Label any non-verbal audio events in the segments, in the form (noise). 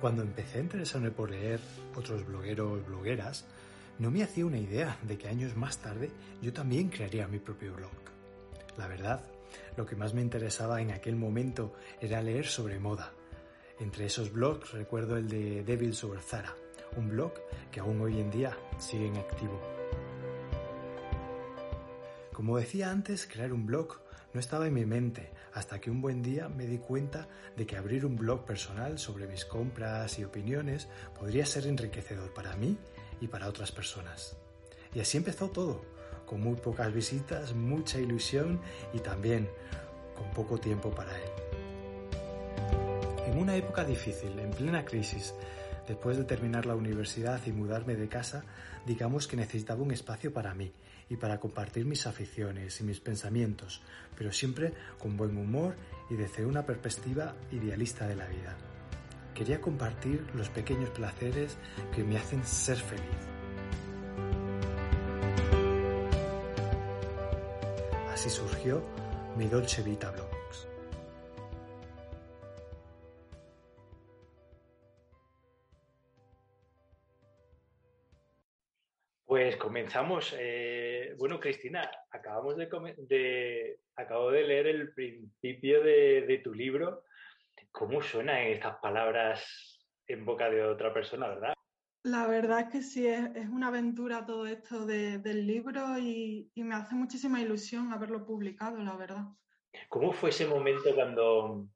Cuando empecé a interesarme por leer otros blogueros, blogueras, no me hacía una idea de que años más tarde yo también crearía mi propio blog. La verdad, lo que más me interesaba en aquel momento era leer sobre moda. Entre esos blogs recuerdo el de Devil sobre Zara, un blog que aún hoy en día sigue en activo. Como decía antes, crear un blog no estaba en mi mente hasta que un buen día me di cuenta de que abrir un blog personal sobre mis compras y opiniones podría ser enriquecedor para mí y para otras personas. Y así empezó todo, con muy pocas visitas, mucha ilusión y también con poco tiempo para él. En una época difícil, en plena crisis, después de terminar la universidad y mudarme de casa, digamos que necesitaba un espacio para mí y para compartir mis aficiones y mis pensamientos, pero siempre con buen humor y desde una perspectiva idealista de la vida. Quería compartir los pequeños placeres que me hacen ser feliz. Así surgió mi Dolce Vita Blog. Pues comenzamos. Eh, bueno, Cristina, acabamos de, acabo de leer el principio de, tu libro. ¿Cómo suenan estas palabras en boca de otra persona, verdad? La verdad es que sí, es, una aventura todo esto del libro y, y, me hace muchísima ilusión haberlo publicado, la verdad. ¿Cómo fue ese momento cuando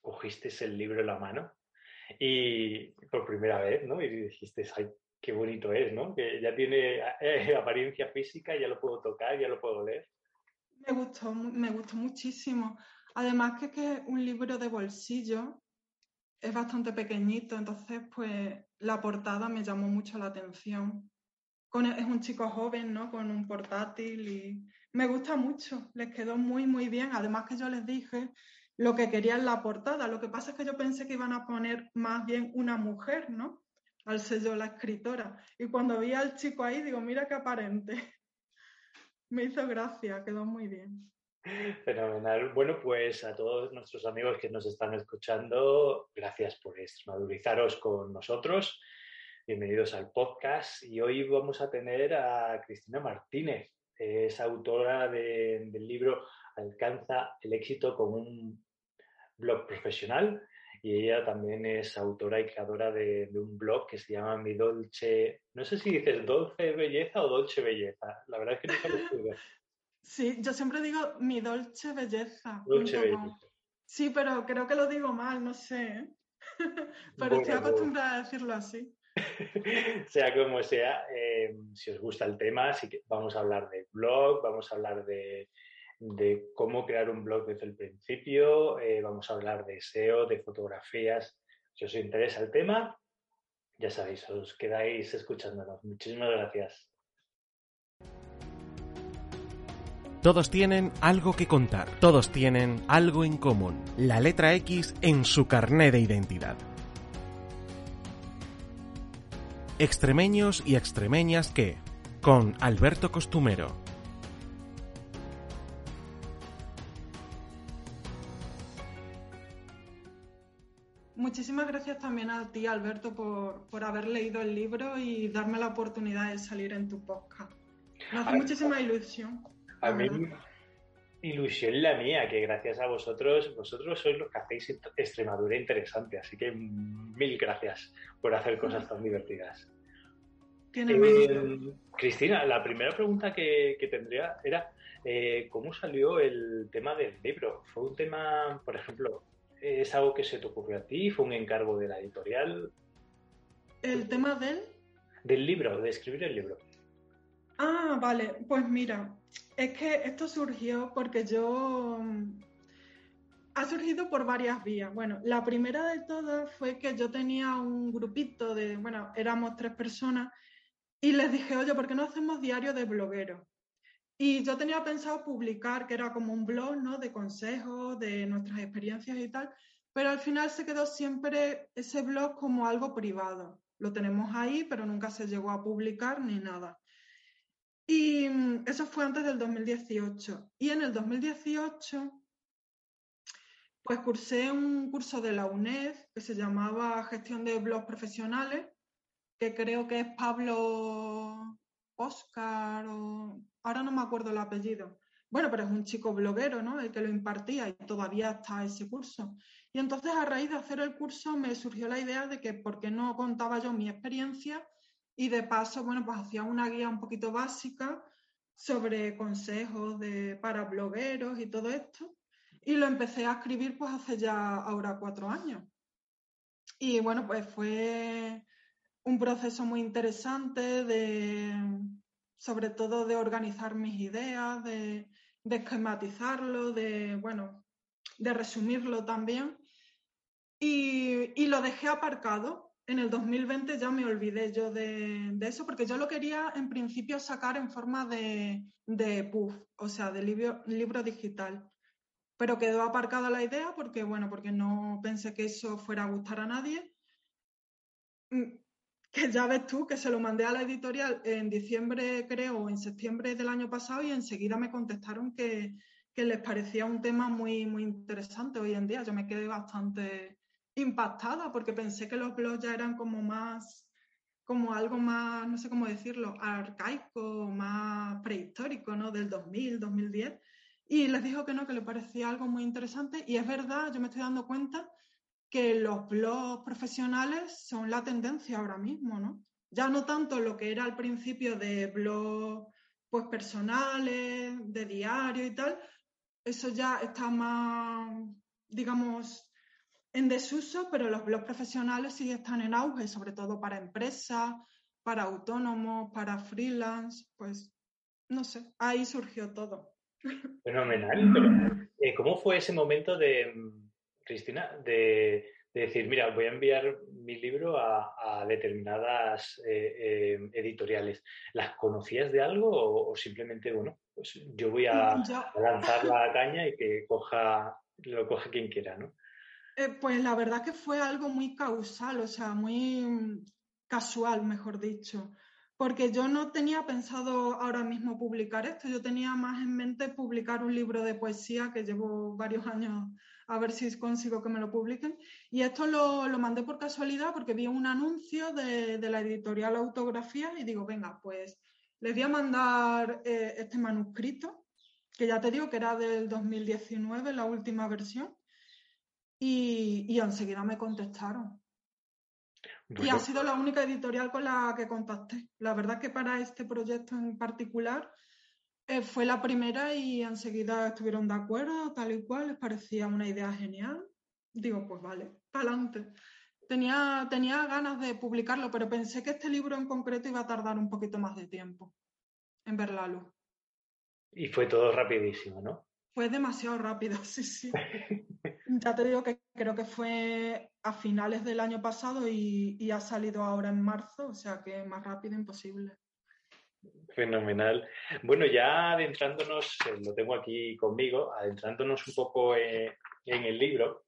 cogiste el libro en la mano y por primera vez, ¿no? Y dijiste, ay, qué bonito es, ¿no? Que ya tiene eh, apariencia física, ya lo puedo tocar, ya lo puedo leer. Me gustó, me gustó muchísimo. Además que es que un libro de bolsillo es bastante pequeñito, entonces pues la portada me llamó mucho la atención. es un chico joven, ¿no? Con un portátil y me gusta mucho, les quedó muy, muy bien. Además que yo les dije lo que quería en la portada. Lo que pasa es que yo pensé que iban a poner más bien una mujer, ¿no? Al sello la escritora. Y cuando vi al chico ahí, digo, mira qué aparente. (laughs) Me hizo gracia, quedó muy bien. Fenomenal. Bueno, pues a todos nuestros amigos que nos están escuchando, gracias por extremadurizaros con nosotros. Bienvenidos al podcast y hoy vamos a tener a Cristina Martínez. Es autora del libro Alcanza el éxito con un blog profesional y ella también es autora y creadora de, un blog que se llama Mi Dolce, no sé si dices Dolce Belleza o Dolce Belleza, la verdad es que no sé lo (laughs) Sí, yo siempre digo Mi Dolce Belleza. Dolce Belleza. Sí, pero creo que lo digo mal, no sé. ¿eh? (laughs) pero estoy acostumbrada a decirlo así. (laughs) sea como sea, eh, si os gusta el tema, sí que vamos a hablar de blog, vamos a hablar de de cómo crear un blog desde el principio, eh, vamos a hablar de SEO, de fotografías. Si os interesa el tema, ya sabéis, os quedáis escuchándonos. Muchísimas gracias. Todos tienen algo que contar, todos tienen algo en común, la letra X en su carné de identidad. Extremeños y extremeñas que, con Alberto Costumero. También a ti, Alberto, por, haber leído el libro y darme la oportunidad de salir en tu podcast. Me hace muchísima ilusión. A mí, ilusión la mía, que gracias a vosotros, vosotros sois los que hacéis Extremadura interesante, así que mil gracias por hacer cosas tan divertidas. Eh, Cristina, la primera pregunta que, tendría era, eh, ¿cómo salió el tema del libro? ¿Fue un tema, por ejemplo, ¿Es algo que se te ocurrió a ti? ¿Fue un encargo de la editorial? ¿El tema del? Del libro, de escribir el libro. Ah, vale. Pues mira, es que esto surgió porque yo... ha surgido por varias vías. Bueno, la primera de todas fue que yo tenía un grupito de, bueno, éramos tres personas y les dije, oye, ¿por qué no hacemos diario de bloguero? Y yo tenía pensado publicar, que era como un blog, ¿no? De consejos, de nuestras experiencias y tal, pero al final se quedó siempre ese blog como algo privado. Lo tenemos ahí, pero nunca se llegó a publicar ni nada. Y mm, eso fue antes del 2018. Y en el 2018, pues cursé un curso de la UNED que se llamaba Gestión de Blogs Profesionales, que creo que es Pablo Oscar o ahora no me acuerdo el apellido. Bueno, pero es un chico bloguero, ¿no? El que lo impartía y todavía está ese curso. Y entonces a raíz de hacer el curso me surgió la idea de que por qué no contaba yo mi experiencia y de paso, bueno, pues hacía una guía un poquito básica sobre consejos de, para blogueros y todo esto. Y lo empecé a escribir pues hace ya ahora cuatro años. Y bueno, pues fue un proceso muy interesante de, sobre todo de organizar mis ideas, de, esquematizarlo, de, bueno, de resumirlo también. Y, y, lo dejé aparcado. En el 2020 ya me olvidé yo de, de, eso porque yo lo quería en principio sacar en forma de, de puff, o sea, de libro, libro digital. Pero quedó aparcada la idea porque, bueno, porque no pensé que eso fuera a gustar a nadie. Que ya ves tú que se lo mandé a la editorial en diciembre, creo, o en septiembre del año pasado y enseguida me contestaron que, que les parecía un tema muy, muy interesante hoy en día. Yo me quedé bastante impactada porque pensé que los blogs ya eran como más, como algo más, no sé cómo decirlo, arcaico, más prehistórico, ¿no? Del 2000, 2010. Y les dijo que no, que le parecía algo muy interesante. Y es verdad, yo me estoy dando cuenta que los blogs profesionales son la tendencia ahora mismo, ¿no? Ya no tanto lo que era al principio de blogs pues personales, de diario y tal, eso ya está más, digamos, en desuso, pero los blogs profesionales sí están en auge, sobre todo para empresas, para autónomos, para freelance, pues no sé, ahí surgió todo. Fenomenal, eh, ¿cómo fue ese momento de, Cristina, de, decir, mira, voy a enviar mi libro a, determinadas eh, eh, editoriales. ¿Las conocías de algo o, simplemente, bueno, pues yo voy a, lanzar la caña y que coja, lo coja quien quiera, ¿no? Eh, pues la verdad que fue algo muy causal, o sea, muy mm, casual, mejor dicho porque yo no tenía pensado ahora mismo publicar esto, yo tenía más en mente publicar un libro de poesía que llevo varios años a ver si consigo que me lo publiquen. Y esto lo, lo mandé por casualidad porque vi un anuncio de, de, la editorial Autografía y digo, venga, pues les voy a mandar eh, este manuscrito, que ya te digo que era del 2019, la última versión, y, y enseguida me contestaron. Y ha sido la única editorial con la que contacté. La verdad que para este proyecto en particular eh, fue la primera y enseguida estuvieron de acuerdo, tal y cual, les parecía una idea genial. Digo, pues vale, para adelante. Tenía, tenía ganas de publicarlo, pero pensé que este libro en concreto iba a tardar un poquito más de tiempo en ver la luz. Y fue todo rapidísimo, ¿no? Fue demasiado rápido, (laughs) sí, sí. (laughs) ya te digo que creo que fue a finales del año pasado y, ha salido ahora en marzo, o sea que más rápido imposible. Fenomenal. Bueno, ya adentrándonos, eh, lo tengo aquí conmigo, adentrándonos un poco en, el libro,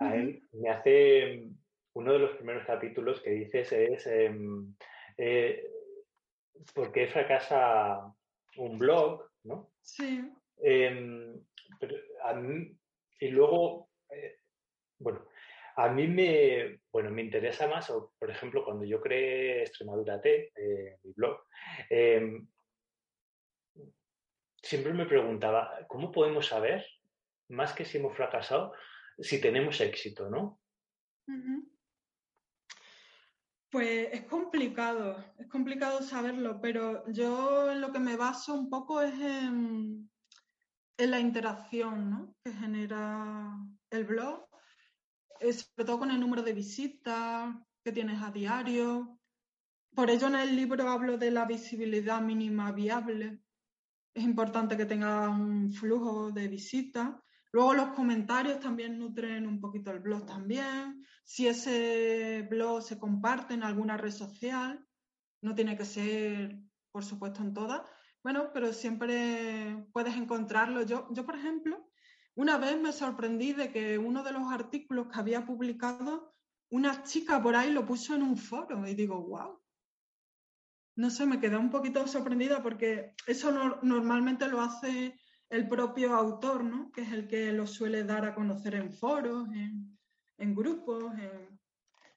me hace uno de los primeros capítulos que dices es em, eh, ¿por qué fracasa un blog? ¿no? Sí. Em, y luego, eh, bueno, a mí me, bueno, me interesa más, por ejemplo, cuando yo creé Extremadura T, eh, mi blog, em, siempre me preguntaba, ¿cómo podemos saber, más que si hemos fracasado, si tenemos éxito, ¿no? Pues es complicado, es complicado saberlo, pero yo en lo que me baso un poco es en, en la interacción que genera el blog, sobre todo con el número de visitas que tienes a diario. Por ello en el libro hablo de la visibilidad mínima viable. Es importante que tenga un flujo de visitas. Luego los comentarios también nutren un poquito el blog también. Si ese blog se comparte en alguna red social, no tiene que ser, por supuesto, en todas. Bueno, pero siempre puedes encontrarlo. Yo, yo, por ejemplo, una vez me sorprendí de que uno de los artículos que había publicado, una chica por ahí lo puso en un foro y digo, wow. No sé, me quedé un poquito sorprendida porque eso normalmente lo hace el propio autor, ¿no? que es el que lo suele dar a conocer en foros, en, grupos,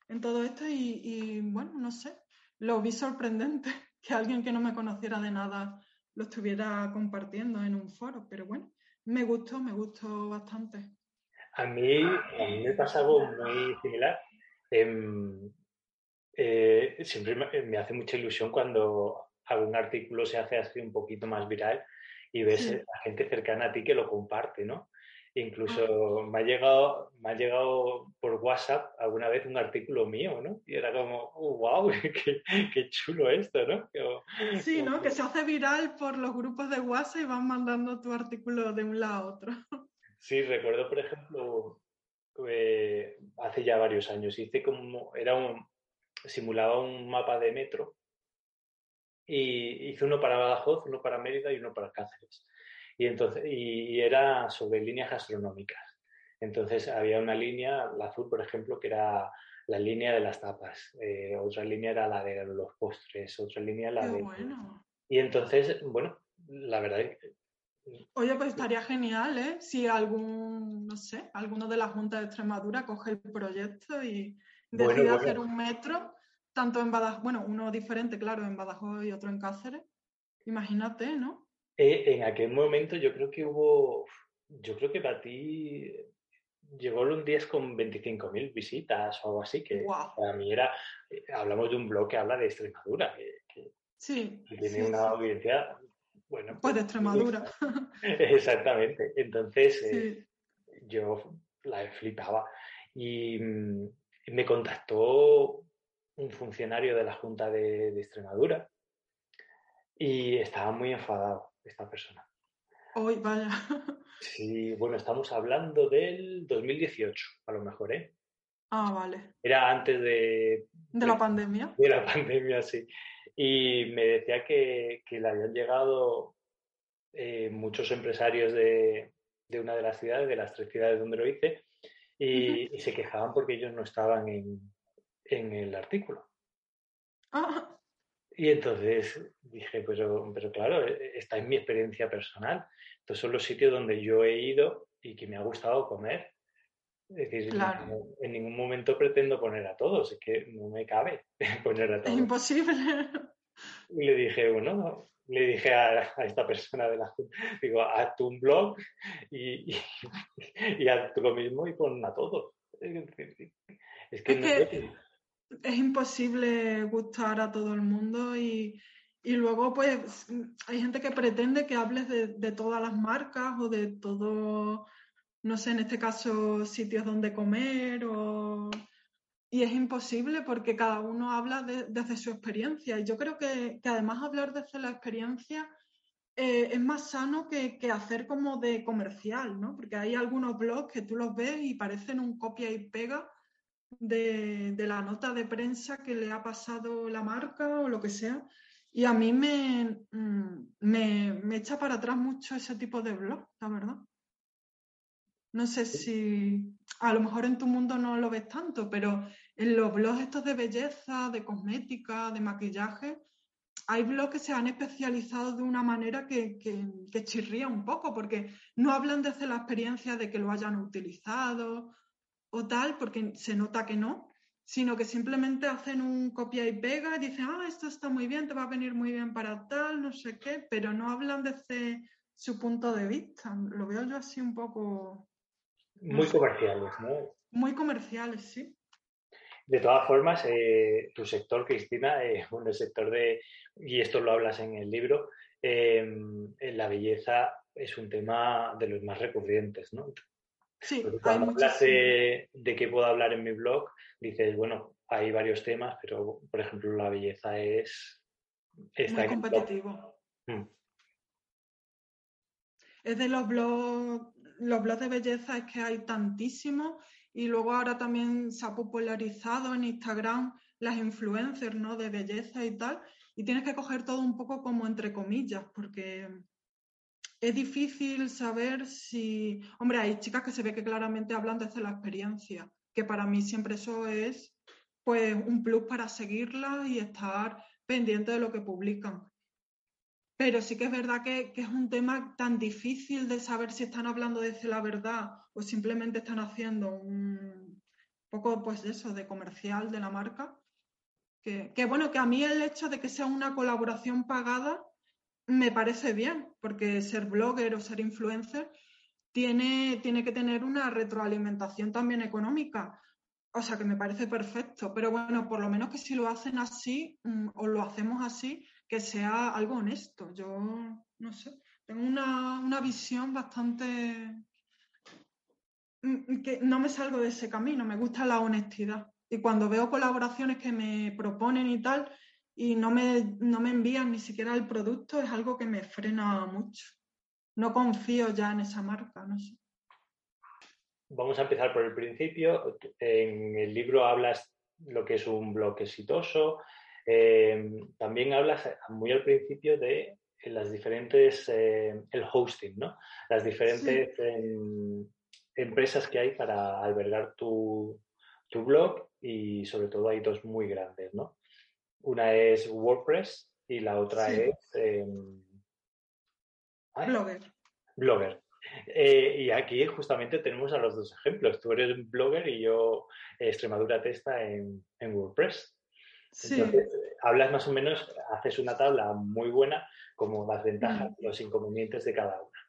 en, todo esto. Y, bueno, no sé, lo vi sorprendente (laughs) que alguien que no me conociera de nada lo estuviera compartiendo en un foro, pero bueno, me gustó, me gustó bastante. A mí, a mí me pasa algo muy similar. Em, eh, siempre me, hace mucha ilusión cuando algún artículo se hace así un poquito más viral y ves a gente cercana a ti que lo comparte, ¿no? Incluso me, ha llegado, me ha llegado por WhatsApp alguna vez un artículo mío, ¿no? Y era como, wow, (laughs) qué, chulo esto, ¿no? sí, ¿no? Que se hace viral por los grupos de WhatsApp y van mandando tu artículo de un lado a otro. Sí, recuerdo, por ejemplo, hace ya varios años, hice como, era un, simulaba un mapa de metro y hice uno para Badajoz, uno para Mérida y uno para Cáceres. Y, entonces, y era sobre líneas gastronómicas. Entonces había una línea, la azul, por ejemplo, que era la línea de las tapas, eh, otra línea era la de los postres, otra línea la de... Y entonces, bueno, la verdad es que... Oye, pues estaría genial, ¿eh? Si algún, no sé, alguno de la Junta de Extremadura coge el proyecto y decide hacer un metro tanto en Badajoz, bueno, uno diferente, claro, en Badajoz y otro en Cáceres. Imagínate, ¿no? Eh, en aquel momento yo creo que hubo, yo creo que para ti llegó un día con 25.000 visitas o algo así, que para mí era, eh, hablamos de un blog que habla de Extremadura, que, sí, tiene una audiencia, bueno. Pues de Extremadura. (laughs) Exactamente. Entonces, eh, yo la flipaba. Y mm, me contactó un funcionario de la Junta de, Extremadura y estaba muy enfadado esta persona. Hoy, vaya. (laughs) Sí, bueno, estamos hablando del 2018, a lo mejor, ¿eh? Ah, vale. Era antes de... De la pandemia. De la pandemia, sí. Y me decía que, le habían llegado eh, muchos empresarios de, una de las ciudades, de las tres ciudades donde lo hice, y se quejaban porque ellos no estaban en, en el artículo. Ah. Y entonces dije, pero, pero claro, e, esta es mi experiencia personal. Estos son los sitios donde yo he ido y que me ha gustado comer. Es decir, en ningún momento pretendo poner a todos, es que no me cabe (laughs) poner a todos. Es imposible. Y le dije, bueno, le dije a, esta persona de la digo, haz un blog y, y, haz tú lo mismo y pon a todos. Es que, es imposible gustar a todo el mundo y, luego pues hay gente que pretende que hables de, todas las marcas o de todo, no sé, en este caso sitios donde comer o... Y es imposible porque cada uno habla desde su experiencia. Y yo creo que, además hablar desde la experiencia eh, es más sano que, que, hacer como de comercial, ¿no? Porque hay algunos blogs que tú los ves y parecen un copia y pega de, la nota de prensa que le ha pasado la marca o lo que sea. Y a mí me, mm, me, me echa para atrás mucho ese tipo de blog, la verdad. No sé si a lo mejor en tu mundo no lo ves tanto, pero en los blogs estos de belleza, de cosmética, de maquillaje, hay blogs que se han especializado de una manera que, que, que, chirría un poco, porque no hablan desde la experiencia de que lo hayan utilizado o tal, porque se nota que no, sino que simplemente hacen un copia y pega y dicen, ah, esto está muy bien, te va a venir muy bien para tal, no sé qué, pero no hablan desde su punto de vista. Lo veo yo así un poco... Muy comerciales, ¿no? Muy comerciales, sí. De todas formas, eh, tu sector, Cristina, eh, (laughs) bueno, el sector de, y esto lo hablas en el libro, eh, la belleza es un tema de los más recurrentes, ¿no? Sí, cuando hablas de, qué puedo hablar en mi blog, dices, bueno, hay varios temas, pero por ejemplo la belleza es... Está Muy competitivo. Mm. Es de los blogs los blogs de belleza es que hay tantísimos y luego ahora también se ha popularizado en Instagram las influencers, ¿no? De belleza y tal. Y tienes que coger todo un poco como entre comillas, porque es difícil saber si... Hombre, hay chicas que se ve que claramente hablan desde la experiencia, que para mí siempre eso es pues un plus para seguirla y estar pendiente de lo que publican. Pero sí que es verdad que, que, es un tema tan difícil de saber si están hablando desde la verdad o simplemente están haciendo un poco, pues eso, de comercial de la marca. Que bueno, que a mí el hecho de que sea una colaboración pagada me parece bien, porque ser blogger o ser influencer tiene, tiene que tener una retroalimentación también económica. O sea que me parece perfecto, pero bueno, por lo menos que si lo hacen así mm, o lo hacemos así, que sea algo honesto. Yo no sé, tengo una, una visión bastante mm, que no me salgo de ese camino, me gusta la honestidad. Y cuando veo colaboraciones que me proponen y tal, y no me, no me envían ni siquiera el producto, es algo que me frena mucho. No confío ya en esa marca, no sé. Vamos a empezar por el principio. En el libro hablas lo que es un blog exitoso. Eh, también hablas muy al principio de las diferentes, eh, el hosting, ¿no? Las diferentes em, empresas que hay para albergar tu, tu blog y sobre todo hay dos muy grandes, ¿no? Una es WordPress y la otra es... Em, blogger. Blogger. Eh, y aquí justamente tenemos a los dos ejemplos. Tú eres un blogger y yo Extremadura Testa en, WordPress. Sí. hablas más o menos, haces una tabla muy buena como las ventajas y los inconvenientes de cada una.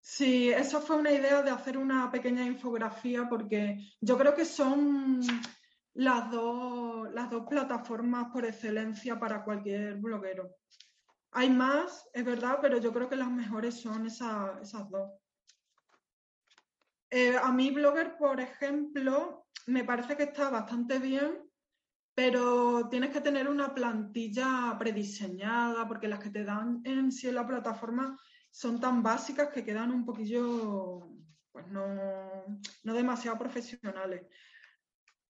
Sí, eso fue una idea de hacer una pequeña infografía porque yo creo que son las dos, las dos plataformas por excelencia para cualquier bloguero. Hay más, es verdad, pero yo creo que las mejores son esas dos. Eh, a mí Blogger, por ejemplo, me parece que está bastante bien, pero tienes que tener una plantilla prediseñada, porque las que te dan en sí en la plataforma son tan básicas que quedan un poquillo, pues no, no demasiado profesionales.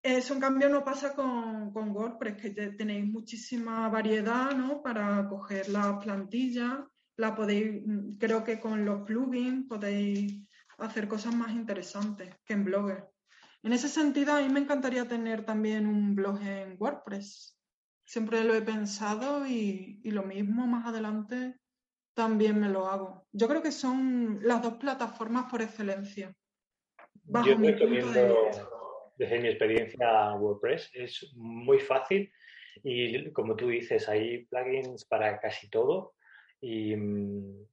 Eso en cambio no pasa con, con WordPress, que tenéis muchísima variedad ¿no? para coger la plantilla. La podéis, creo que con los plugins podéis hacer cosas más interesantes que en Blogger. En ese sentido, a mí me encantaría tener también un blog en WordPress. Siempre lo he pensado y, y lo mismo más adelante también me lo hago. Yo creo que son las dos plataformas por excelencia. Bajo Yo desde mi experiencia WordPress, es muy fácil y como tú dices, hay plugins para casi todo y mm,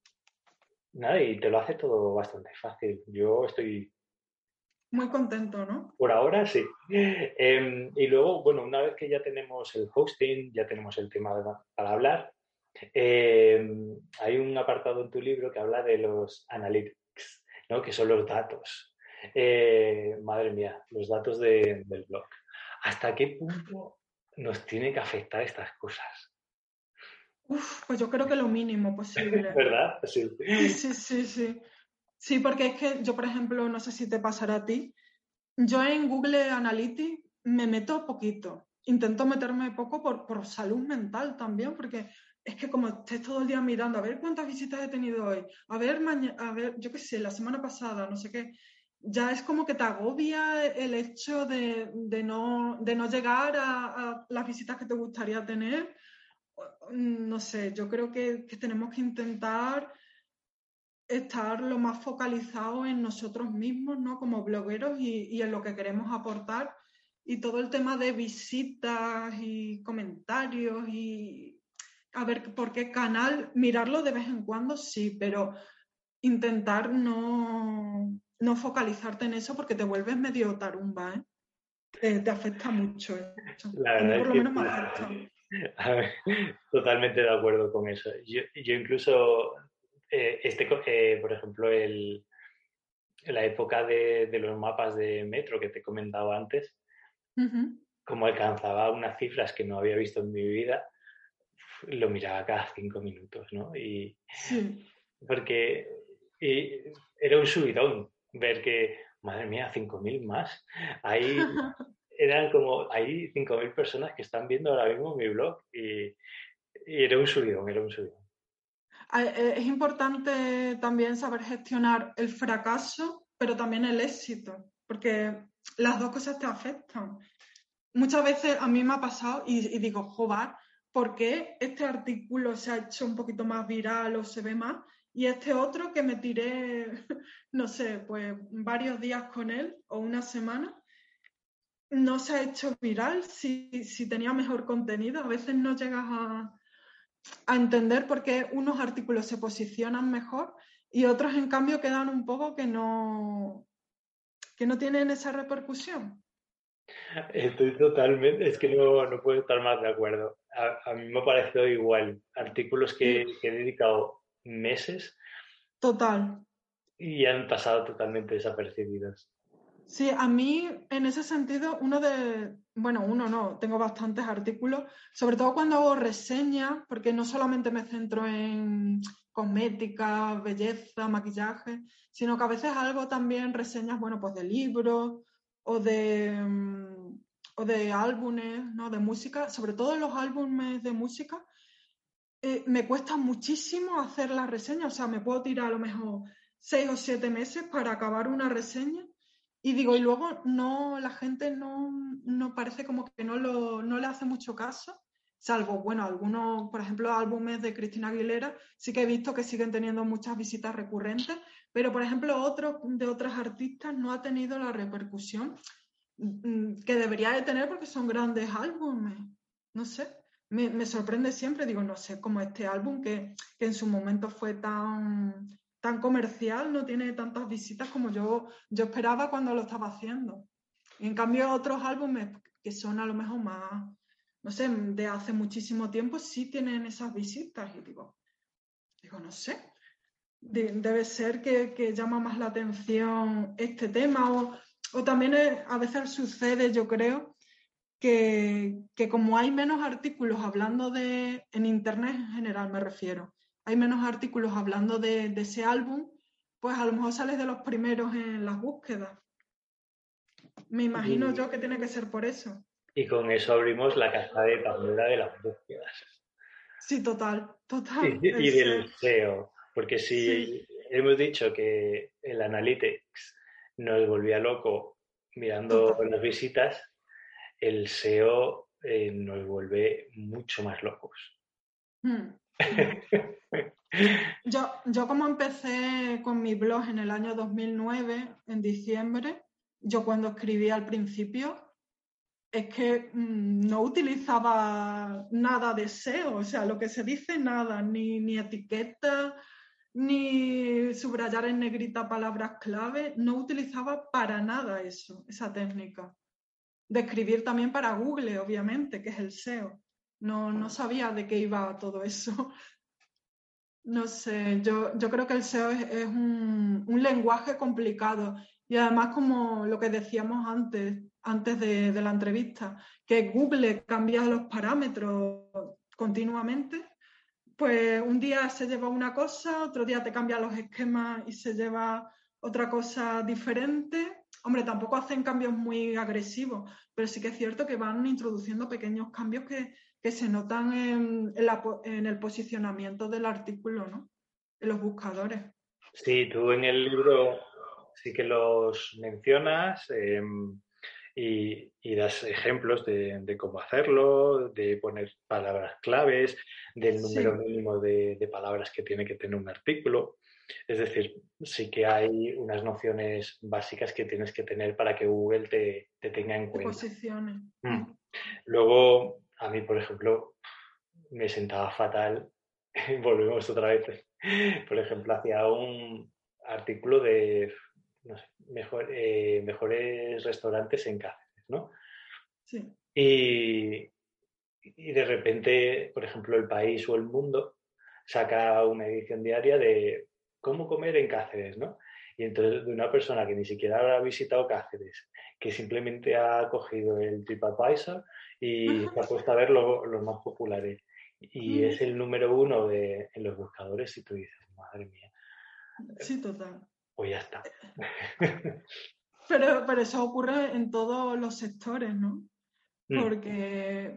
nada, y te lo hace todo bastante fácil. Yo estoy muy contento, ¿no? Por ahora sí. Em, y luego, bueno, una vez que ya tenemos el hosting, ya tenemos el tema para hablar, em, hay un apartado en tu libro que habla de los analytics, ¿no? que son los datos. Eh, madre mía, los datos del blog. ¿Hasta qué punto nos tiene que afectar estas cosas? Uf, pues yo creo que lo mínimo posible. (laughs) ¿Verdad? Sí. sí, sí, sí. Sí, porque es que yo, por ejemplo, no sé si te pasará a ti, yo en Google Analytics me meto poquito. Intento meterme poco por, por salud mental también, porque es que como estés todo el día mirando, a ver cuántas visitas he tenido hoy, a ver, a ver, yo qué sé, la semana pasada, no sé qué, ya es como que te agobia el hecho de, no, de no, llegar a, las visitas que te gustaría tener. No sé, yo creo que, tenemos que intentar estar lo más focalizado en nosotros mismos, ¿no? Como blogueros y, y, en lo que queremos aportar. Y todo el tema de visitas y comentarios y a ver por qué canal, mirarlo de vez en cuando sí, pero intentar no, no focalizarte en eso porque te vuelves medio tarumba, ¿eh? Te, afecta mucho. La verdad por lo menos me (laughs) afecta. totalmente de acuerdo con eso. Yo, incluso, eh, este, eh, por ejemplo, el, la época de, los mapas de metro que te he comentado antes, como alcanzaba unas cifras que no había visto en mi vida, lo miraba cada cinco minutos, ¿no? Y porque Y era un subidón ver que, madre mía, 5.000 más. Ahí (laughs) eran como, hay 5.000 personas que están viendo ahora mismo mi blog y, y era un subidón, era un subidón. Eh, es importante también saber gestionar el fracaso, pero también el éxito, porque las dos cosas te afectan. Muchas veces a mí me ha pasado y, digo, joder, ¿por qué este artículo se ha hecho un poquito más viral o se ve más? Y este otro que me tiré, (laughs) no sé, pues varios días con él o una semana, no se ha hecho viral si, si tenía mejor contenido. A veces no llegas a, a entender por qué unos artículos se posicionan mejor y otros, en cambio, quedan un poco que no, que no tienen esa repercusión. Estoy totalmente, es que no, no puedo estar más de acuerdo. A, mí me ha parecido igual. Artículos que, que, he dedicado meses. Total. Y han pasado totalmente desapercibidos. Sí, a mí en ese sentido, uno de, bueno, uno no, tengo bastantes artículos, sobre todo cuando hago reseñas, porque no solamente me centro en cosmética, belleza, maquillaje, sino que a veces algo también reseñas, bueno, pues de libros o de, mm, o de álbumes, ¿no? De música, sobre todo los álbumes de música, eh, me cuesta muchísimo hacer la reseña, o sea, me puedo tirar a lo mejor seis o siete meses para acabar una reseña y digo, y luego no, la gente no, no parece como que no, lo, no le hace mucho caso, salvo, bueno, algunos, por ejemplo, álbumes de Cristina Aguilera, sí que he visto que siguen teniendo muchas visitas recurrentes, pero por ejemplo, otros de otras artistas no ha tenido la repercusión mm, que debería de tener porque son grandes álbumes. No sé, me, sorprende siempre, digo, no sé, como este álbum que, que en su momento fue tan tan comercial, no tiene tantas visitas como yo, yo esperaba cuando lo estaba haciendo. Y en cambio otros álbumes que son a lo mejor más, no sé, de hace muchísimo tiempo, sí tienen esas visitas. Y digo, digo no sé, debe ser que, llama más la atención este tema o, o también a veces sucede, yo creo, que, que, como hay menos artículos hablando de, en Internet en general me refiero, hay menos artículos hablando de, ese álbum, pues a lo mejor sales de los primeros en las búsquedas. Me imagino yo que tiene que ser por eso. Y con eso abrimos la caja de Pandora de las búsquedas. Sí, total, total. Y, del SEO, porque si hemos dicho que el Analytics nos volvía loco mirando las visitas, el SEO eh, nos vuelve mucho más locos. Hmm. (laughs) Yo, yo como empecé con mi blog en el año 2009, en diciembre, yo cuando escribí al principio, es que mm, no utilizaba nada de SEO, o sea, lo que se dice nada, ni, ni etiqueta, ni subrayar en negrita palabras clave, no utilizaba para nada eso, esa técnica. De escribir también para Google, obviamente, que es el SEO. No, no sabía de qué iba todo eso. (laughs) No sé, yo, yo creo que el SEO es, un, lenguaje complicado y además como lo que decíamos antes, antes de, de la entrevista, que Google cambia los parámetros continuamente, pues un día se lleva una cosa, otro día te cambia los esquemas y se lleva otra cosa diferente. Hombre, tampoco hacen cambios muy agresivos, pero sí que es cierto que van introduciendo pequeños cambios que, que se notan en, en, el posicionamiento del artículo, ¿no? En los buscadores. Sí, tú en el libro sí que los mencionas em, y, y, das ejemplos de, de, cómo hacerlo, de poner palabras claves, del número mínimo de, de, palabras que tiene que tener un artículo. Es decir, sí que hay unas nociones básicas que tienes que tener para que Google te, te tenga en cuenta. Posicione. Mm. Luego, a mí, por ejemplo, me sentaba fatal, (laughs) volvemos otra vez, por ejemplo, hacía un artículo de no sé, mejor, eh, mejores restaurantes en Cáceres, ¿no? Sí. Y, y de repente, por ejemplo, El País o El Mundo saca una edición diaria de cómo comer en Cáceres, ¿no? Y entonces de una persona que ni siquiera habrá visitado Cáceres, que simplemente ha cogido el TripAdvisor y se ha puesto a ver los más populares. Y es el número uno de, en los buscadores y tú dices, madre mía. Sí, total. Pues ya está. (laughs) Pero, pero eso ocurre en todos los sectores, ¿no? Mm. Porque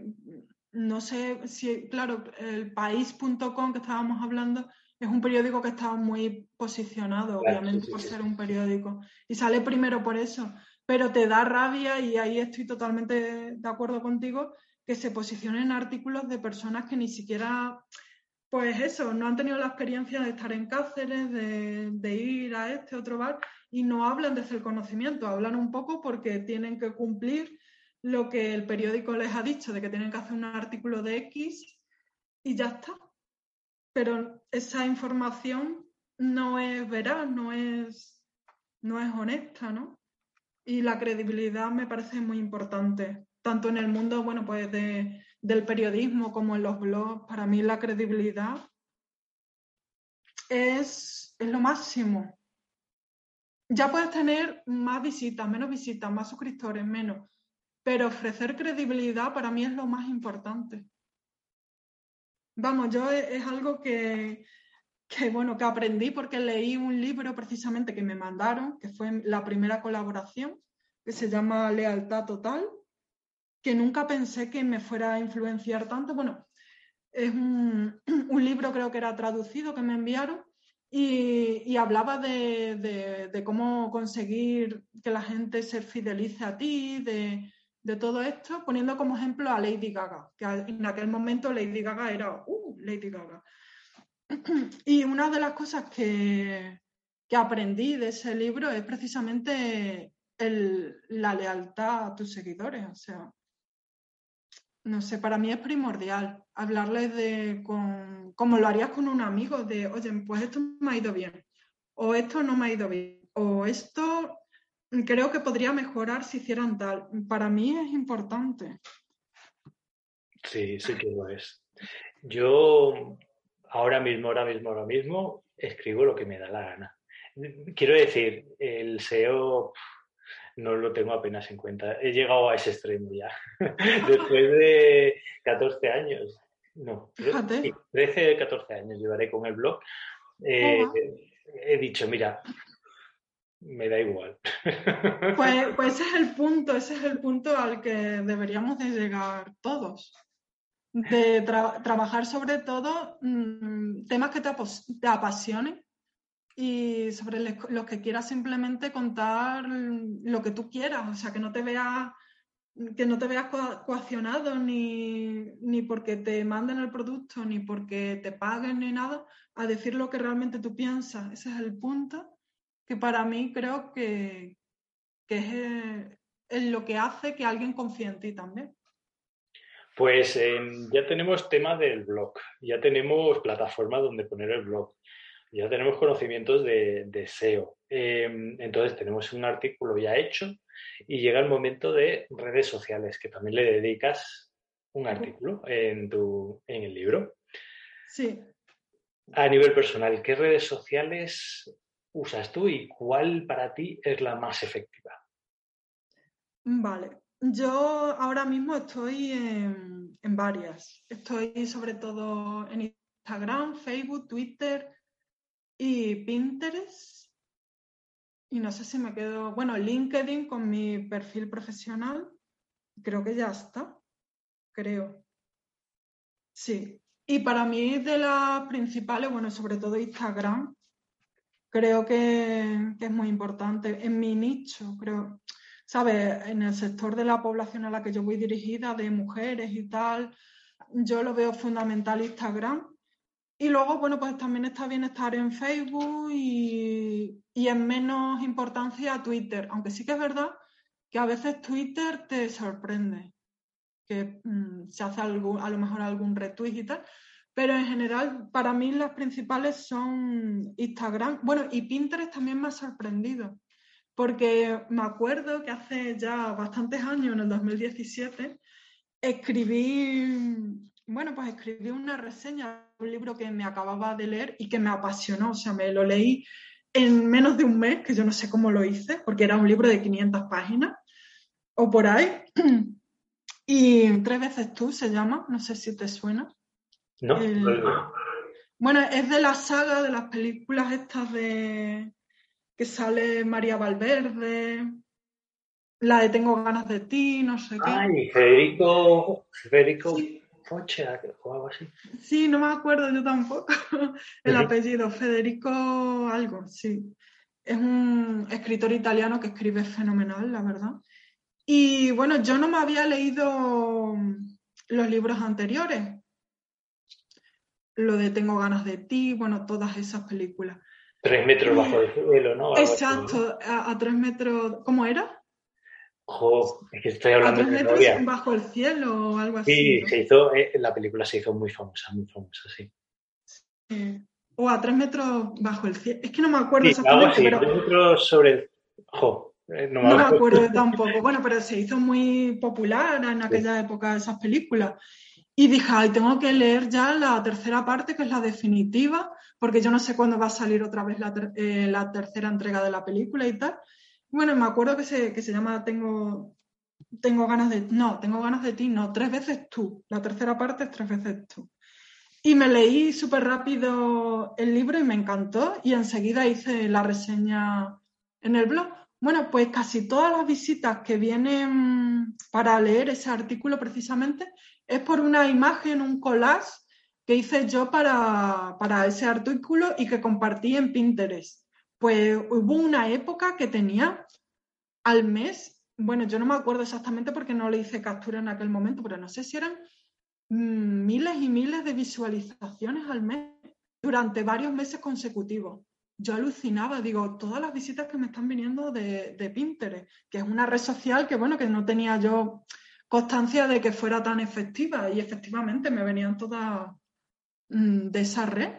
no sé si, claro, el país.com que estábamos hablando es un periódico que está muy posicionado, Claro, obviamente, sí, por sí, ser sí. un periódico. Y sale primero por eso. Pero te da rabia, y ahí estoy totalmente de acuerdo contigo, que se posicionen artículos de personas que ni siquiera, pues eso, no han tenido la experiencia de estar en Cáceres, de, de ir a este otro bar, y no hablan desde el conocimiento, hablan un poco porque tienen que cumplir lo que el periódico les ha dicho, de que tienen que hacer un artículo de X y ya está. Pero esa información no es veraz, no es, no es honesta, ¿no? Y la credibilidad me parece muy importante, tanto en el mundo, bueno, pues de- del periodismo como en los blogs. Para mí la credibilidad es, es lo máximo. Ya puedes tener más visitas, menos visitas, más suscriptores, menos, pero ofrecer credibilidad para mí es lo más importante. Vamos, yo e- es, algo que, que, bueno, que aprendí porque leí un libro precisamente que me mandaron, que fue la primera colaboración, que se llama Lealtad Total, que nunca pensé que me fuera a influenciar tanto. Bueno, es un, (clears throat) libro creo que era traducido que me enviaron y, y hablaba de, de- de cómo conseguir que la gente se fidelice a ti, de, de todo esto, poniendo como ejemplo a Lady Gaga, que en aquel momento Lady Gaga era, uh, Lady Gaga. (clears throat) Y una de las cosas que, que aprendí de ese libro es precisamente el- la lealtad a tus seguidores. O sea, no sé, para mí es primordial hablarles de, con, como lo harías con un amigo, de, oye, pues esto me ha ido bien, o esto no me ha ido bien, o esto creo que podría mejorar si hicieran tal. Para mí es importante. Sí, sí que lo es. Yo ahora mismo, ahora mismo, ahora mismo escribo lo que me da la gana. Quiero decir, el SEO no lo tengo apenas en cuenta. He llegado a ese extremo ya. (laughs) Después de 14 años. No, sí, 13, 14 años llevaré con el blog. Eh, he dicho, mira, me da igual. (laughs) Pues, pues ese es el punto, ese es el punto al que deberíamos de llegar todos. De tra- trabajar sobre todo mm, temas que te, te apasionen y sobre los que quieras simplemente contar lo que tú quieras, o sea, que no te veas que no te veas coa- coaccionado ni, ni porque te manden el producto, ni porque te paguen, ni nada, a decir lo que realmente tú piensas. Ese es el punto que para mí creo que, que es eh, es lo que hace que alguien confíe en ti también. Pues em, ya tenemos tema del blog, ya tenemos plataforma donde poner el blog, ya tenemos conocimientos de, de SEO. Em, entonces tenemos un artículo ya hecho y llega el momento de redes sociales, que también le dedicas un artículo en, tu, en el libro. Sí, A nivel personal, ¿qué redes sociales usas tú y cuál para ti es la más efectiva? vale. Yo ahora mismo estoy en, en varias. Estoy sobre todo en Instagram, Facebook, Twitter y Pinterest. Y no sé si me quedo, bueno, LinkedIn con mi perfil profesional. Creo que ya está. Creo. Sí. Y para mí de las principales, bueno, sobre todo Instagram, creo que, es muy importante. En mi nicho, creo, ¿sabes? En el sector de la población a la que yo voy dirigida, de mujeres y tal, yo lo veo fundamental Instagram. Y luego, bueno, pues también está bien estar en Facebook y, y en menos importancia Twitter, aunque sí que es verdad que a veces Twitter te sorprende, que mm, se hace algún, a lo mejor algún retweet y tal, pero en general para mí las principales son Instagram, bueno, y Pinterest también me ha sorprendido, porque me acuerdo que hace ya bastantes años, en el 2017, escribí, bueno, pues escribí una reseña de un libro que me acababa de leer y que me apasionó, o sea, me lo leí en menos de un mes, que yo no sé cómo lo hice, porque era un libro de 500 páginas o por ahí. (clears throat) Y Tres veces tú se llama, no sé si te suena. ¿No? El- Bueno, es de la saga de las películas estas de que sale María Valverde, la de Tengo ganas de ti, no sé qué. Ay, Federico, Federico Poche, o algo así. Sí, no me acuerdo yo tampoco (laughs) el apellido, Federico algo, sí. Es un escritor italiano que escribe fenomenal, la verdad. Y bueno, yo no me había leído los libros anteriores. Lo de Tengo ganas de ti, bueno, todas esas películas. Tres metros bajo el suelo, ¿no? Exacto, a, tres metros. ¿Cómo era? Ojo, es que estoy hablando a tres de metros bajo el cielo o algo así. Sí, ¿no? se hizo, eh, la película se hizo muy famosa, muy famosa, sí. Sí. O a tres metros bajo el cielo. Es que no me acuerdo Sí, exactamente, así, pero tres metros sobre el... Ojo, eh, no me no me acuerdo. acuerdo tampoco. Bueno, pero se hizo muy popular en aquella época esas películas. Y dije, ay, tengo que leer ya la tercera parte, que es la definitiva, porque yo no sé cuándo va a salir otra vez la, eh, la tercera entrega de la película y tal. Bueno, me acuerdo que se, que se llama Tengo, tengo ganas de... No, tengo ganas de ti, no, tres veces tú. La tercera parte es tres veces tú. Y me leí súper rápido el libro y me encantó y enseguida hice la reseña en el blog. Bueno, pues casi todas las visitas que vienen para leer ese artículo precisamente es por una imagen, un collage que hice yo para, para ese artículo y que compartí en Pinterest. Pues hubo una época que tenía al mes, bueno, yo no me acuerdo exactamente porque no le hice captura en aquel momento, pero no sé si eran mm, miles y miles de visualizaciones al mes durante varios meses consecutivos. Yo alucinaba, digo, todas las visitas que me están viniendo de, de Pinterest, que es una red social que, bueno, que no tenía yo constancia de que fuera tan efectiva y efectivamente me venían todas mm, de esa red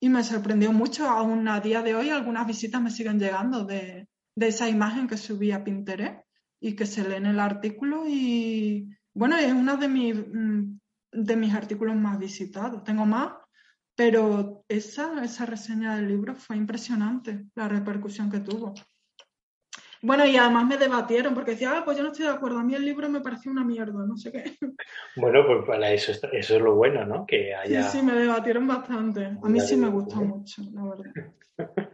y me sorprendió mucho, aún a día de hoy algunas visitas me siguen llegando de, esa imagen que subí a Pinterest y que se lee en el artículo y bueno, es uno de mis, mm, de mis artículos más visitados. Tengo más, pero esa, esa reseña del libro fue impresionante, la repercusión que tuvo. Bueno, y además me debatieron porque decía, ah, pues yo no estoy de acuerdo, a mí el libro me pareció una mierda, no sé qué. Bueno, pues para eso, eso es lo bueno, ¿no? Que Sí, haya... sí, me debatieron bastante. A mí Ya sí me gustó mucho, la verdad. (laughs)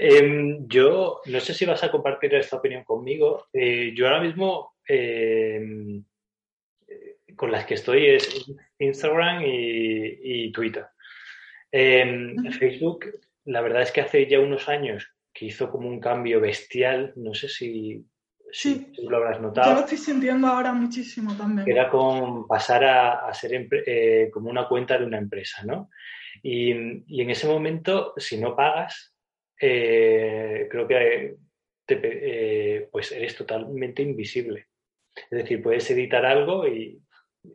Em, yo no sé si vas a compartir esta opinión conmigo. Eh, yo ahora mismo em, eh, con las que estoy es Instagram y, y Twitter. Em. Facebook, la verdad es que hace ya unos años que hizo como un cambio bestial. No sé si, si Sí. tú lo habrás Yo lo notado. estoy sintiendo ahora muchísimo también. Era con pasar a, a ser eh, como una cuenta de una empresa, ¿no? Y, y en ese momento, si no pagas, eh, creo que te pe- eh, pues eres totalmente invisible. Es decir, puedes editar algo y,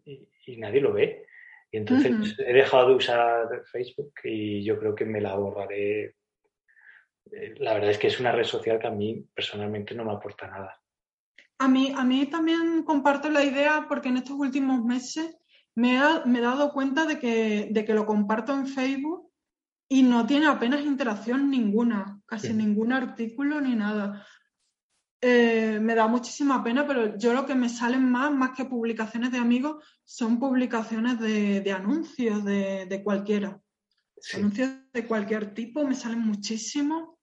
y- y nadie lo ve. Y entonces Ujú. pues, he dejado de usar Facebook y yo creo que me la borraré. Eh, La verdad es que es una red social que a mí personalmente no me aporta nada. A mí, a mí también comparto la idea porque en estos últimos meses me he, me he dado cuenta de que, de que lo comparto en Facebook y no tiene apenas interacción ninguna, casi Ujú. ningún artículo ni nada. Eh, me da muchísima pena, pero yo lo que me salen más, más que publicaciones de amigos, son publicaciones de, de anuncios de, de cualquiera. Sí. Anuncios de cualquier tipo me salen muchísimos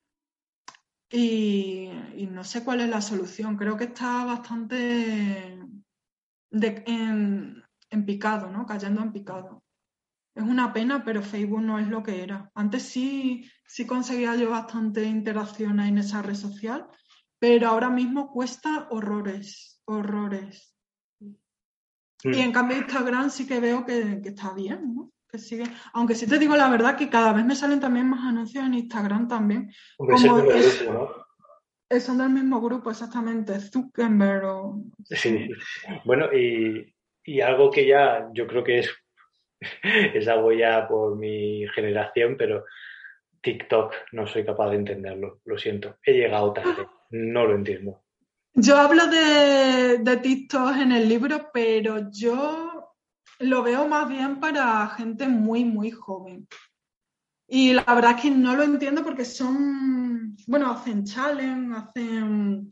y, y no sé cuál es la solución. Creo que está bastante de- en, en picado, ¿no? Cayendo en picado. Es una pena, pero Facebook no es lo que era. Antes sí, sí conseguía yo bastante interacción ahí en esa red social, pero ahora mismo cuesta horrores, horrores. Y en cambio Instagram sí que veo que, que está bien, ¿no? Que sigue. Aunque sí te digo la verdad que cada vez me salen también más anuncios en Instagram también. Hombre, es el como es- grupo, ¿no? Eh, Son del mismo grupo, exactamente. Zuckerberg o... Sí, bueno, y, y algo que ya yo creo que es, (laughs) es algo ya por mi generación, pero TikTok no soy capaz de entenderlo, lo siento. He llegado tarde, no lo entiendo. Yo hablo de, de TikTok en el libro, pero yo lo veo más bien para gente muy, muy joven. Y la verdad es que no lo entiendo porque son, bueno, hacen challenge, hacen,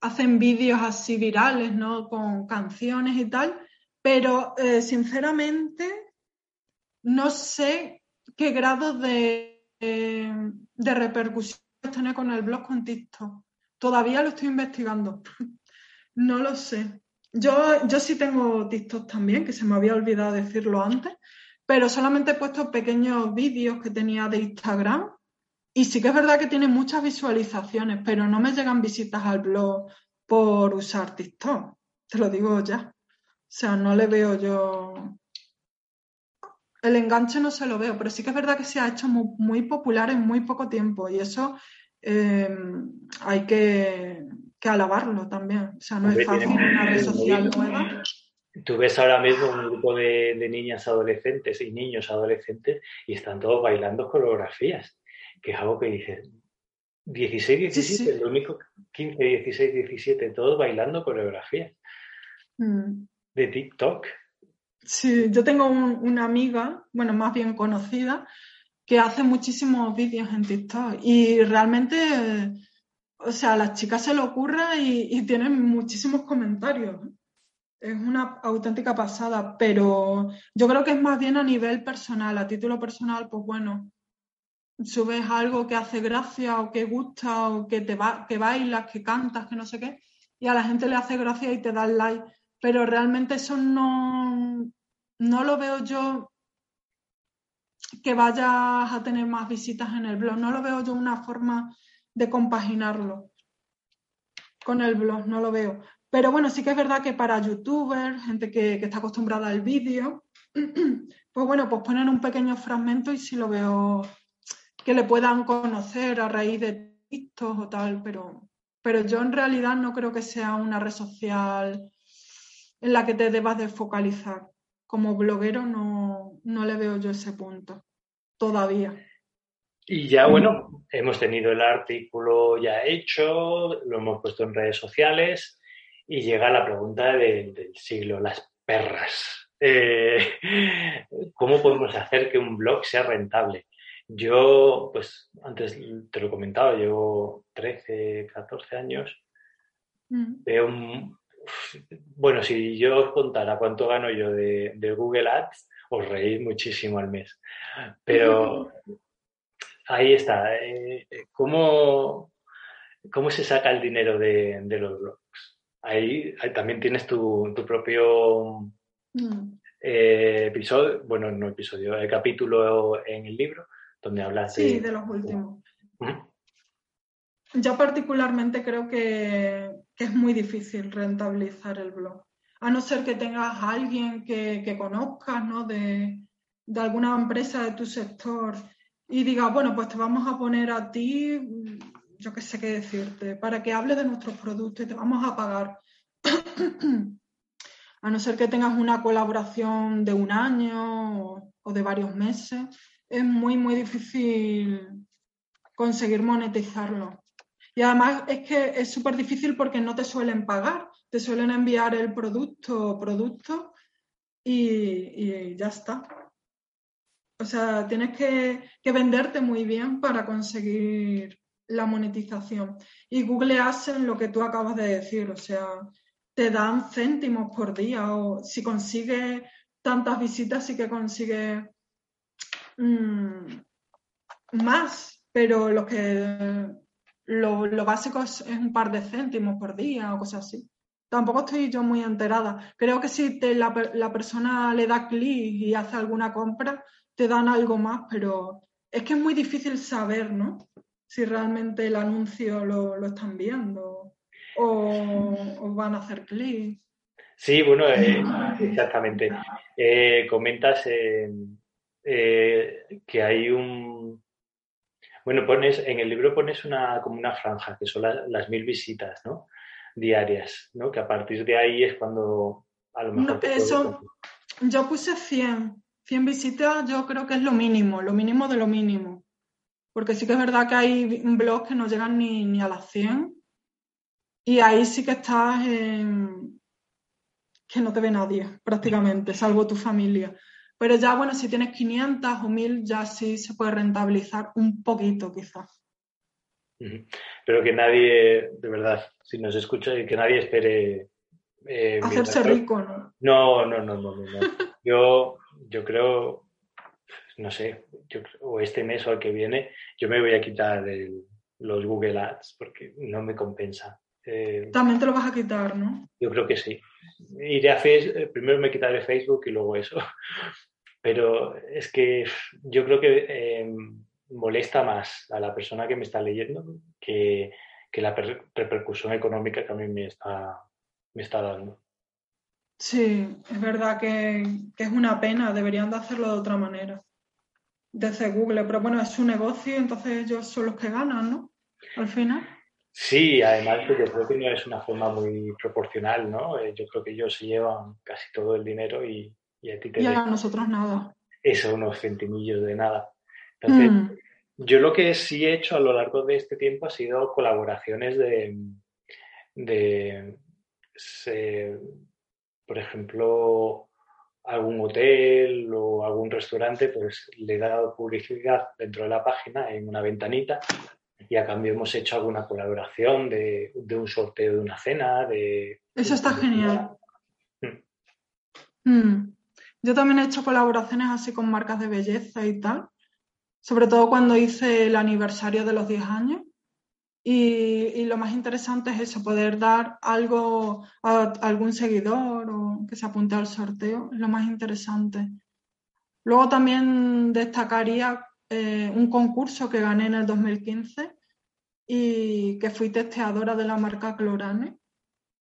hacen vídeos así virales, ¿no? Con canciones y tal, pero eh, sinceramente no sé qué grado de, de repercusión tener con el blog con TikTok. Todavía lo estoy investigando. (laughs) no lo sé. Yo, yo sí tengo TikTok también, que se me había olvidado decirlo antes, pero solamente he puesto pequeños vídeos que tenía de Instagram y sí que es verdad que tiene muchas visualizaciones, pero no me llegan visitas al blog por usar TikTok. Te lo digo ya. O sea, no le veo yo. El enganche no se lo veo, pero sí que es verdad que se ha hecho muy, popular en muy poco tiempo y eso eh, hay que, alabarlo también. O sea, no es fácil una red social nueva. Tú ves ahora mismo un grupo de, niñas adolescentes y niños adolescentes y están todos bailando coreografías, que es algo que dices, 16, 17, lo único, 15, 16, 17, todos bailando coreografías. Mm. De TikTok. Sí, yo tengo una amiga, bueno, más bien conocida, que hace muchísimos vídeos en TikTok y realmente, o sea, a las chicas se le ocurre y, tienen muchísimos comentarios. Es una auténtica pasada, pero yo creo que es más bien a nivel personal, a título personal, pues bueno, subes algo que hace gracia o que gusta o que te que bailas, que cantas, que no sé qué, y a la gente le hace gracia y te da el like. Pero realmente eso no, no lo veo yo que vayas a tener más visitas en el blog. No lo veo yo una forma de compaginarlo con el blog, no lo veo. Pero bueno, sí que es verdad que para youtubers, gente que, que está acostumbrada al vídeo, (clears throat) pues bueno, pues ponen un pequeño fragmento y sí lo veo que le puedan conocer a raíz de TikTok o tal, pero, pero yo en realidad no creo que sea una red social en la que te debas de focalizar. Como bloguero no, no le veo yo ese punto todavía. Y ya, bueno, hemos tenido el artículo ya hecho, lo hemos puesto en redes sociales y llega la pregunta del siglo, las perras. Eh, (laughs) ¿Cómo podemos hacer que un blog sea rentable? Yo, pues antes te lo comentaba, llevo 13, 14 años. Mm. Veo un... Bueno, si yo os contara cuánto gano yo de, Google Ads, os reís muchísimo al mes. Pero (laughs) ahí está. Eh, ¿cómo, ¿Cómo se saca el dinero de, los blogs? Ahí, también tienes tu, propio mm. eh, episodio, bueno, no episodio, el capítulo en el libro, donde hablas sí, de... los últimos. Yo particularmente creo que, es muy difícil rentabilizar el blog, a no ser que tengas a alguien que, conozcas, ¿no? De, alguna empresa de tu sector y diga, bueno, pues te vamos a poner a ti, yo qué sé qué decirte, para que hable de nuestros productos y te vamos a pagar. (clears throat) a no ser que tengas una colaboración de un año o de varios meses, es muy, muy difícil conseguir monetizarlo. Y además es que es súper difícil porque no te suelen pagar, te suelen enviar el producto o producto y, ya está. O sea, tienes que, que, venderte muy bien para conseguir la monetización. Y Google hace lo que tú acabas de decir, o sea, te dan céntimos por día o si consigues tantas visitas, sí que consigues Mm, más, pero lo que lo, básico es, un par de céntimos por día o cosas así. Tampoco estoy yo muy enterada. Creo que si te, la, persona le da clic y hace alguna compra, te dan algo más, pero es que es muy difícil saber, ¿no? Si realmente el anuncio lo, están viendo o, van a hacer clic. Sí, bueno, eh, exactamente. Eh, comentas en, eh, que hay un... Bueno, pones, en el libro pones una, como una franja, que son las mil visitas, ¿no? Diarias, ¿no? Que a partir de ahí es cuando a lo mejor... eso, yo puse 100. 100 visitas yo creo que es lo mínimo, lo mínimo de lo mínimo. Porque sí que es verdad que hay blogs que no llegan ni, ni a las 100. Y ahí sí que estás en... que no te ve nadie, prácticamente, salvo tu familia. Pero ya, bueno, si tienes 500 o 1000, ya sí se puede rentabilizar un poquito, quizás. Pero que nadie, de verdad, si nos escucha, que nadie espere. Eh, Hacerse rico, ¿no? No, no, no, no, no. (laughs) Yo, yo creo, no sé, o este mes o el que viene, yo me voy a quitar los Google Ads porque no me compensa. Eh, También te lo vas a quitar, ¿no? Yo creo que sí. Iré a Facebook, eh, primero me quitaré Facebook y luego eso. (laughs) Pero es que yo creo que em, molesta más a la persona que me está leyendo que, la repercusión económica que a mí me está, me está dando. Sí, es verdad que, es una pena, deberían de hacerlo de otra manera, desde Google, pero bueno, es su negocio, entonces ellos son los que ganan, ¿no? Al final. Sí, además yo creo que no es una forma muy proporcional, ¿no? Eh, yo creo que ellos se llevan casi todo el dinero y, a ti te... Y a nosotros nada. Eso, unos centimillos de nada. Entonces, mm. yo lo que sí he hecho a lo largo de este tiempo ha sido colaboraciones de, de por ejemplo, algún hotel o algún restaurante, pues le he dado publicidad dentro de la página en una ventanita y a cambio hemos hecho alguna colaboración de, un sorteo de una cena, de... Eso está genial. Mm. Mm. Yo también he hecho colaboraciones así con marcas de belleza y tal, sobre todo cuando hice el aniversario de los 10 años. Y, lo más interesante es eso, poder dar algo a algún seguidor o que se apunte al sorteo, es lo más interesante. Luego también destacaría eh, un concurso que gané en el 2015 y que fui testeadora de la marca Clorane,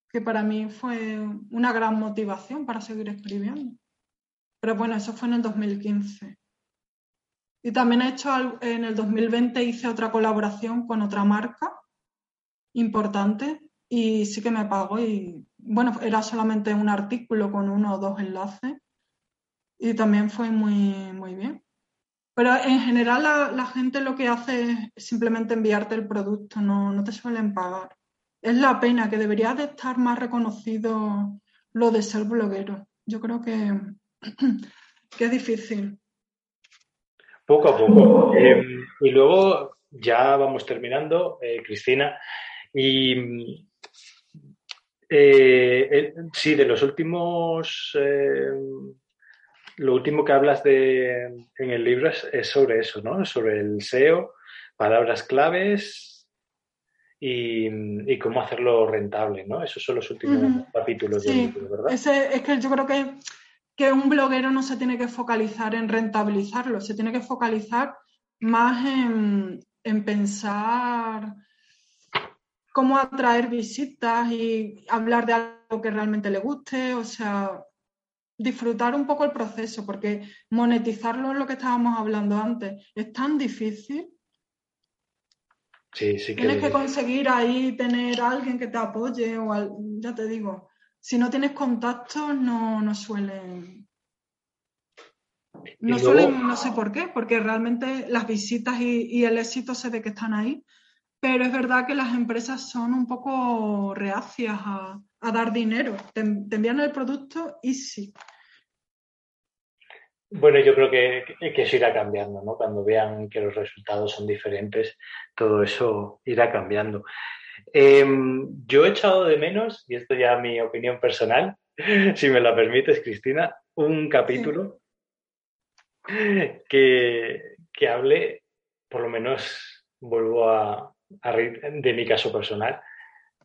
que para mí fue una gran motivación para seguir escribiendo. Pero bueno, eso fue en el 2015. Y también he hecho, en el 2020 hice otra colaboración con otra marca importante y sí que me pagó y bueno, era solamente un artículo con uno o dos enlaces y también fue muy, muy bien. Pero en general la, gente lo que hace es simplemente enviarte el producto, no, no te suelen pagar. Es la pena que debería de estar más reconocido lo de ser bloguero. Yo creo que, (clears throat) que es difícil. Poco a poco. Em, y luego ya vamos terminando, eh, Cristina. Y eh, sí, de los últimos, eh, lo último que hablas de, en el libro es, sobre eso, ¿no? Sobre el SEO, palabras claves y, cómo hacerlo rentable, ¿no? Esos son los últimos capítulos del libro, ¿verdad? es que yo creo que que un bloguero no se tiene que focalizar en rentabilizarlo, se tiene que focalizar más en, pensar cómo atraer visitas y hablar de algo que realmente le guste, o sea, disfrutar un poco el proceso, porque monetizarlo es lo que estábamos hablando antes, es tan difícil. Sí, sí que... Tienes que conseguir ahí tener a alguien que te apoye o, ya te digo, si no tienes contactos, no, no suelen. No suelen, no sé por qué, porque realmente las visitas y, el éxito se ve que están ahí, pero es verdad que las empresas son un poco reacias a, dar dinero. Te, envían el producto y sí. Bueno, yo creo que, que, eso irá cambiando, ¿no? Cuando vean que los resultados son diferentes, todo eso irá cambiando. Em, yo he echado de menos, y esto ya mi opinión personal, (laughs) si me la permites, Cristina, un capítulo que, que hable, por lo menos vuelvo a, de mi caso personal,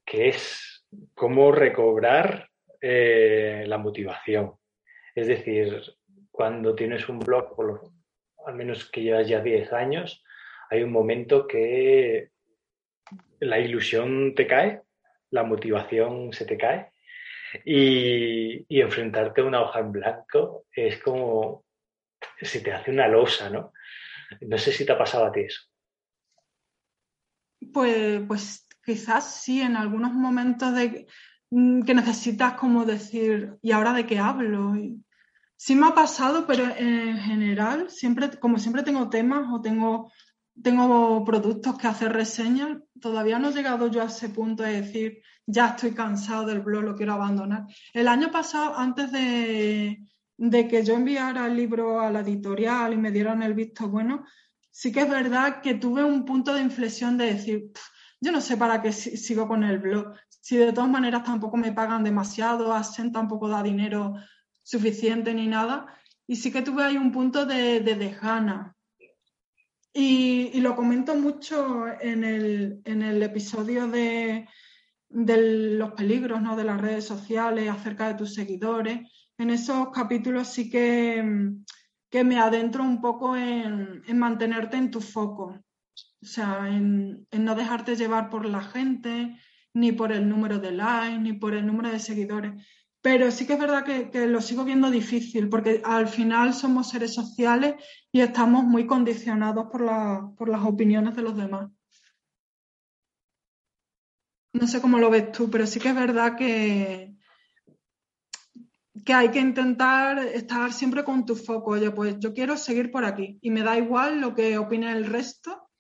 que es cómo recobrar eh, la motivación. Es decir, cuando tienes un blog, por lo, al menos que llevas ya 10 años, hay un momento que la ilusión te cae, la motivación se te cae y, enfrentarte a una hoja en blanco es como si te hace una losa, ¿no? No sé si te ha pasado a ti eso. Pues, pues quizás sí, en algunos momentos de mm, que necesitas como decir, ¿y ahora de qué hablo? sí me ha pasado, pero en general, siempre, como siempre tengo temas o tengo tengo productos que hacer reseñas. Todavía no he llegado yo a ese punto de decir, ya estoy cansado del blog, lo quiero abandonar. El año pasado, antes de, que yo enviara el libro a la editorial y me dieran el visto bueno, sí que es verdad que tuve un punto de inflexión de decir, yo no sé para qué sigo con el blog. Si de todas maneras tampoco me pagan demasiado, Asen tampoco da dinero suficiente ni nada. y sí que tuve ahí un punto de, de dejana. Y, lo comento mucho en el, en el episodio de, los peligros ¿no? de las redes sociales, acerca de tus seguidores. En esos capítulos sí que, que me adentro un poco en, en, mantenerte en tu foco, o sea, en, no dejarte llevar por la gente, ni por el número de likes, ni por el número de seguidores. Pero sí que es verdad que, lo sigo viendo difícil, porque al final somos seres sociales y estamos muy condicionados por, las opiniones de los demás. No sé cómo lo ves tú, pero sí que es verdad que, que hay que intentar estar siempre con tu foco. Oye, pues yo quiero seguir por aquí y me da igual lo que opine el resto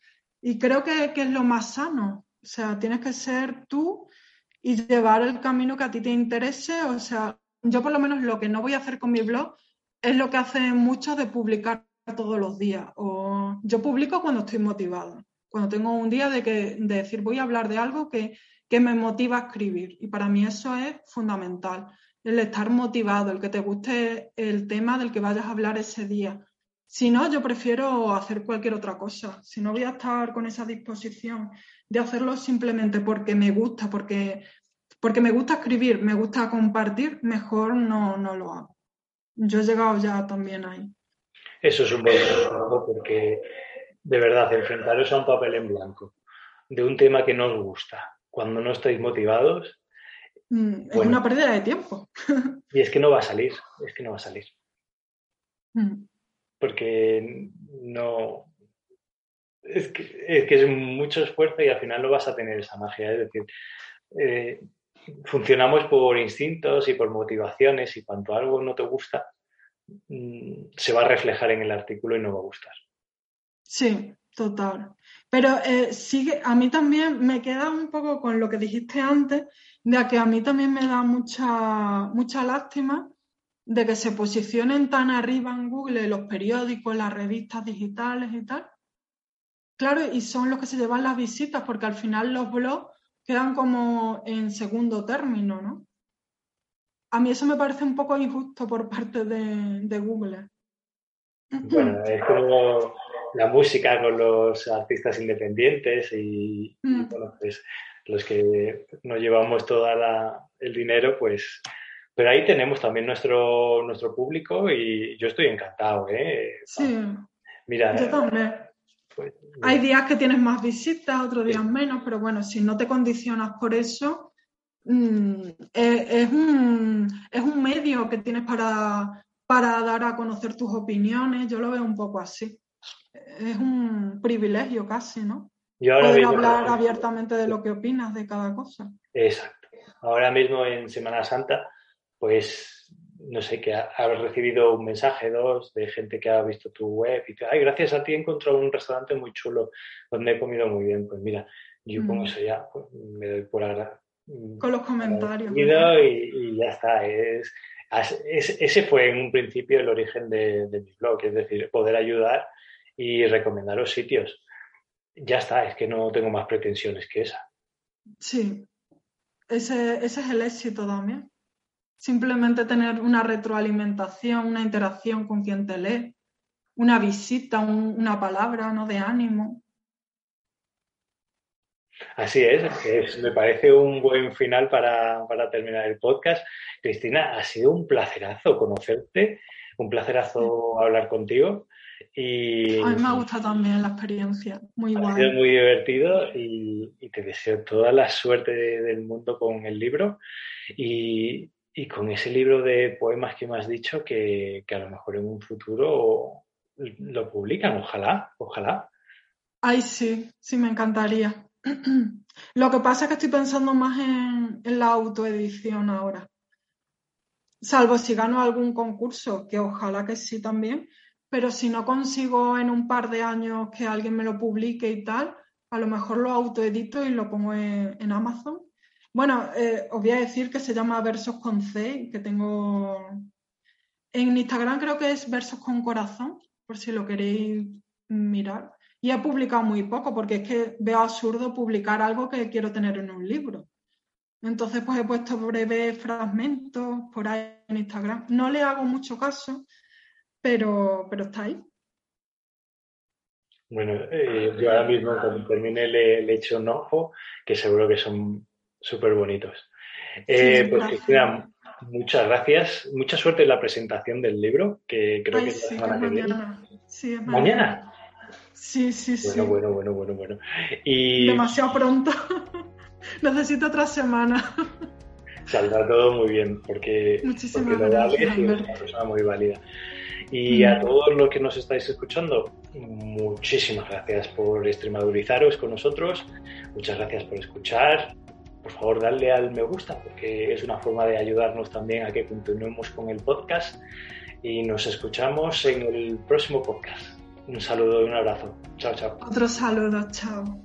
y creo que es lo más sano. O sea, tienes que ser tú y llevar el camino que a ti te interese. O sea, yo por lo menos lo que no voy a hacer con mi blog es lo que hacen muchos de publicar todos los días. O yo publico cuando estoy motivada, cuando tengo un día de, que, de decir voy a hablar de algo que, que me motiva a escribir. Y para mí eso es fundamental, el estar motivado, el que te guste el tema del que vayas a hablar ese día. Si no, yo prefiero hacer cualquier otra cosa. Si no voy a estar con esa disposición de hacerlo simplemente porque me gusta, porque, porque me gusta escribir, me gusta compartir, mejor no, no lo hago. Yo he llegado ya también ahí. Eso es un buen trabajo porque de verdad enfrentaros a un papel en blanco de un tema que no os gusta cuando no estáis motivados. Mm, es una pérdida de tiempo. (laughs) y es que no va a salir, es que no va a salir. Mm porque no... Es que, es mucho esfuerzo y al final no vas a tener esa magia. Es decir, eh, funcionamos por instintos y por motivaciones y cuando algo no te gusta, mm, se va a reflejar en el artículo y no va a gustar. Sí, total. Pero eh, sigue, a mí también me queda un poco con lo que dijiste antes, de que a mí también me da mucha, mucha lástima de que se posicionen tan arriba en Google los periódicos, las revistas digitales y tal. Claro, y son los que se llevan las visitas, porque al final los blogs quedan como en segundo término, ¿no? A mí eso me parece un poco injusto por parte de, Google. Bueno, es como la música con los artistas independientes y, mm. pues, los que nos llevamos todo el dinero, pues pero ahí tenemos también nuestro, nuestro público y yo estoy encantado, ¿eh? Sí. Mira, yo también. Pues, Hay días que tienes más visitas, otros días menos, pero bueno, si no te condicionas por eso, mm, es, un, es, un, medio que tienes para, para dar a conocer tus opiniones. Yo lo veo un poco así. Es un privilegio casi, ¿no? Poder hablar abiertamente de lo que opinas de cada cosa. Exacto. Ahora mismo en Semana Santa pues no sé, que has recibido un mensaje, dos, de gente que ha visto tu web y te, ay, gracias a ti he encontrado un restaurante muy chulo donde he comido muy bien. Pues mira, yo con mm. eso ya pues, me doy por ahora. Con los comentarios. Y, ya está. Es, ese fue en un principio el origen de, mi blog, es decir, poder ayudar y recomendaros sitios. Ya está, es que no tengo más pretensiones que esa. Sí, ese, ese es el éxito también. Simplemente tener una retroalimentación, una interacción con quien te lee, una visita, una palabra ¿no? de ánimo. Así es, me parece un buen final para, terminar el podcast. Cristina, ha sido un placerazo conocerte, un placerazo hablar contigo. Y, a mí me ha gustado también la experiencia, muy ha sido muy divertido y, te deseo toda la suerte del mundo con el libro. Y, y con ese libro de poemas que me has dicho que, a lo mejor en un futuro lo publican, ojalá, ojalá. Ay, sí, sí, me encantaría. (clears throat) Lo que pasa es que estoy pensando más en, la autoedición ahora. Salvo si gano algún concurso, que ojalá que sí también, pero si no consigo en un par de años que alguien me lo publique y tal, a lo mejor lo autoedito y lo pongo en Amazon bueno, eh, os voy a decir que se llama Versos con C, que tengo en Instagram creo que es Versos con Corazón, por si lo queréis mirar. Y he publicado muy poco, porque es que veo absurdo publicar algo que quiero tener en un libro. Entonces, pues he puesto breves fragmentos por ahí en Instagram. No le hago mucho caso, pero, pero está ahí. Bueno, eh, yo ahora mismo cuando termine le, le echo un ojo, que seguro que son súper bonitos. Eh, pues Cristina, muchas gracias. Mucha suerte en la presentación del libro, que creo que es la semana que viene. Sí, es mañana. Sí, sí, sí. Bueno, bueno, bueno, bueno. Y... Demasiado pronto. (laughs) Necesito otra semana. Saldrá todo muy bien, porque, Muchísimas gracias, es una persona muy válida. Y a todos los que nos estáis escuchando, muchísimas gracias por extremadurizaros con nosotros. Muchas gracias por escuchar. Por favor, darle al me gusta porque es una forma de ayudarnos también a que continuemos con el podcast. Y nos escuchamos en el próximo podcast. Un saludo y un abrazo. Chao, chao. Otro saludo, chao.